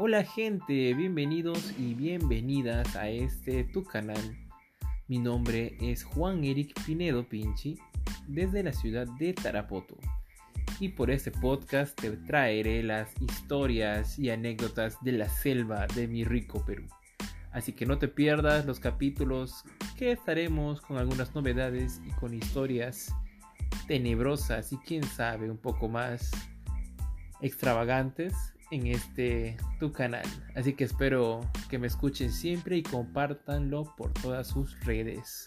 Hola gente, bienvenidos y bienvenidas a este tu canal. Mi nombre es Juan Eric Pinedo Pinchi desde la ciudad de Tarapoto. Y por este podcast te traeré las historias y anécdotas de la selva de mi rico Perú. Así que no te pierdas los capítulos que estaremos con algunas novedades y con historias tenebrosas y quién sabe un poco más extravagantes en este tu canal. Así que espero que me escuchen siempre y compártanlo por todas sus redes.